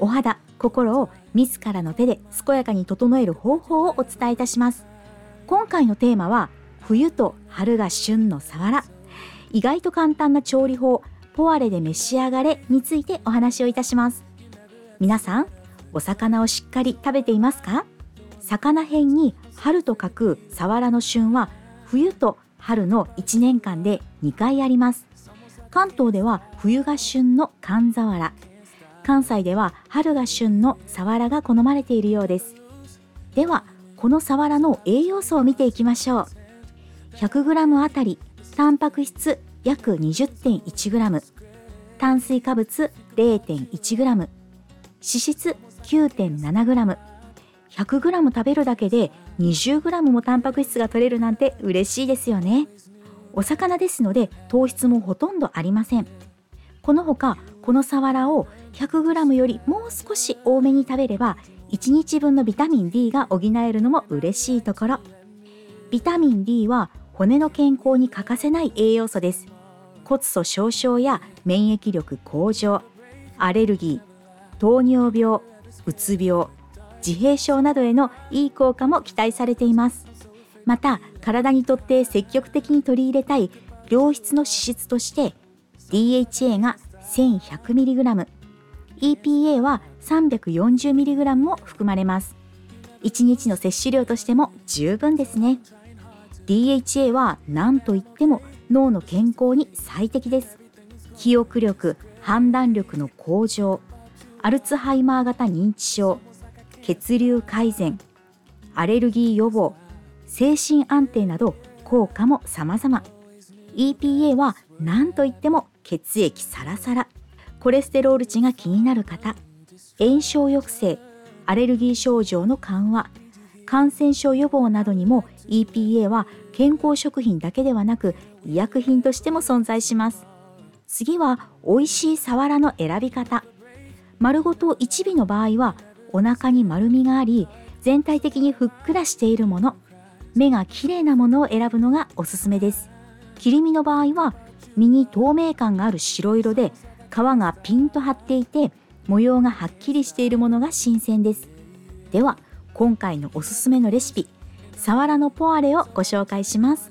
お肌心を自らの手で健やかに整える方法をお伝えいたします。今回のテーマは冬と春が旬のサワラ意外と簡単な調理法ポワレで召し上がれについてお話をいたします。皆さんお魚をしっかり食べていますか？魚編に春と書くサワラの旬は冬と春の1年間で2回あります。関東では冬が旬の寒ザワラ関西では春が旬のサワラが好まれているようです。ではこのサワラの栄養素を見ていきましょう。100g あたりタンパク質約 20.1g 炭水化物 0.1g 脂質 9.7g 100g 食べるだけで 20g もタンパク質が取れるなんて嬉しいですよね。お魚ですので糖質もほとんどありません。このほかこのサワラを 100g よりもう少し多めに食べれば1日分のビタミン D が補えるのも嬉しいところ。ビタミン D は骨の健康に欠かせない栄養素です。骨粗しょう症や免疫力向上アレルギー糖尿病うつ病自閉症などへのいい効果も期待されています。また体にとって積極的に取り入れたい良質の脂質として DHA が 1100mg EPA は 340mg も含まれます。1日の摂取量としても十分ですね。DHA は何といっても脳の健康に最適です。記憶力判断力の向上アルツハイマー型認知症血流改善アレルギー予防精神安定など効果も様々。EPA は何といっても血液サラサラ。コレステロール値が気になる方炎症抑制アレルギー症状の緩和感染症予防などにも EPA は健康食品だけではなく医薬品としても存在します。次は美味しいサワラの選び方。丸ごと1尾の場合はお腹に丸みがあり全体的にふっくらしているもの目が綺麗なものを選ぶのがおすすめです。切り身の場合は身に透明感がある白色で皮がピンと張っていて模様がはっきりしているものが新鮮です。では今回のおすすめのレシピサワラのポアレをご紹介します。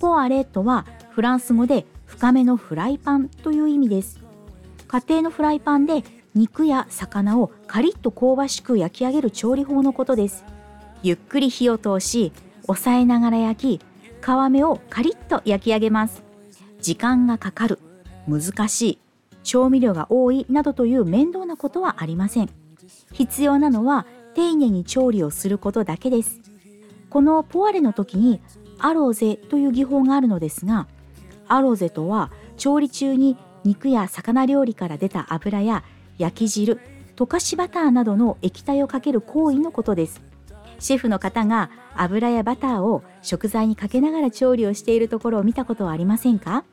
ポアレとはフランス語で深めのフライパンという意味です。家庭のフライパンで肉や魚をカリッと香ばしく焼き上げる調理法のことです。ゆっくり火を通し押さえながら焼き皮目をカリッと焼き上げます。時間がかかる。難しい。調味料が多いなどという面倒なことはありません。必要なのは丁寧に調理をすることだけです。このポワレの時にアロゼという技法があるのですがアロゼとは調理中に肉や魚料理から出た油や焼き汁溶かしバターなどの液体をかける行為のことです。シェフの方が油やバターを食材にかけながら調理をしているところを見たことはありませんか？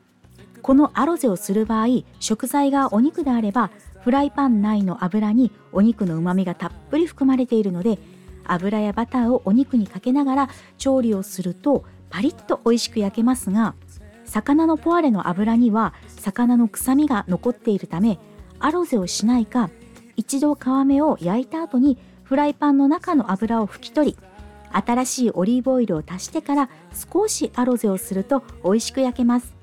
このアロゼをする場合食材がお肉であればフライパン内の油にお肉のうまみがたっぷり含まれているので油やバターをお肉にかけながら調理をするとパリッと美味しく焼けますが魚のポワレの油には魚の臭みが残っているためアロゼをしないか一度皮目を焼いた後にフライパンの中の油を拭き取り新しいオリーブオイルを足してから少しアロゼをすると美味しく焼けます。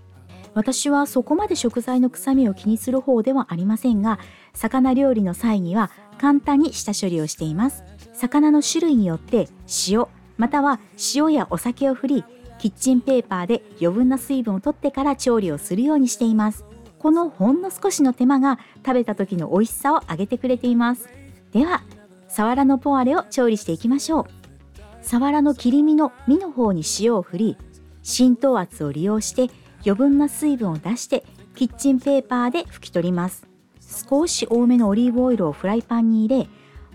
私はそこまで食材の臭みを気にする方ではありませんが魚料理の際には簡単に下処理をしています。魚の種類によって塩または塩やお酒を振りキッチンペーパーで余分な水分を取ってから調理をするようにしています。このほんの少しの手間が食べた時の美味しさを上げてくれています。ではサワラのポワレを調理していきましょう。サワラの切り身の身の方に塩を振り浸透圧を利用して余分な水分を出してキッチンペーパーで拭き取ります。少し多めのオリーブオイルをフライパンに入れ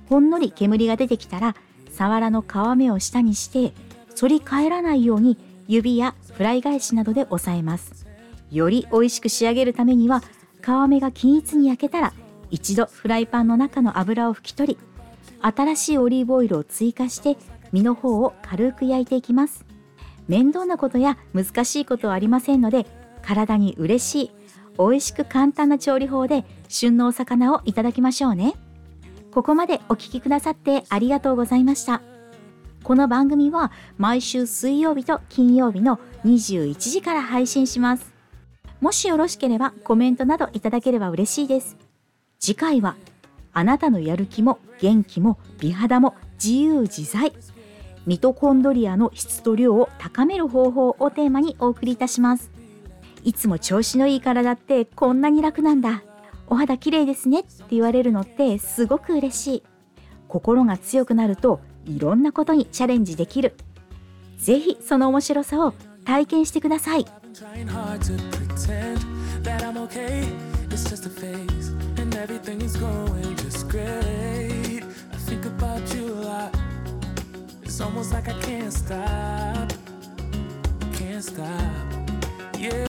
ほんのり煙が出てきたらさわらの皮目を下にして反り返らないように指やフライ返しなどで押さえます。より美味しく仕上げるためには皮目が均一に焼けたら一度フライパンの中の油を拭き取り新しいオリーブオイルを追加して身の方を軽く焼いていきます。面倒なことや難しいことはありませんので体に嬉しい美味しく簡単な調理法で旬のお魚をいただきましょうね。ここまでお聞きくださってありがとうございました。この番組は毎週水曜日と金曜日の21時から配信します。もしよろしければコメントなどいただければ嬉しいです。次回はあなたのやる気も元気も美肌も自由自在。ミトコンドリアの質と量を高める方法をテーマにお送りいたします。いつも調子のいい体ってこんなに楽なんだ。お肌綺麗ですね。って言われるのってすごく嬉しい。心が強くなるといろんなことにチャレンジできる。ぜひその面白さを体験してください。It's almost like I can't stop. Can't stop. Yeah.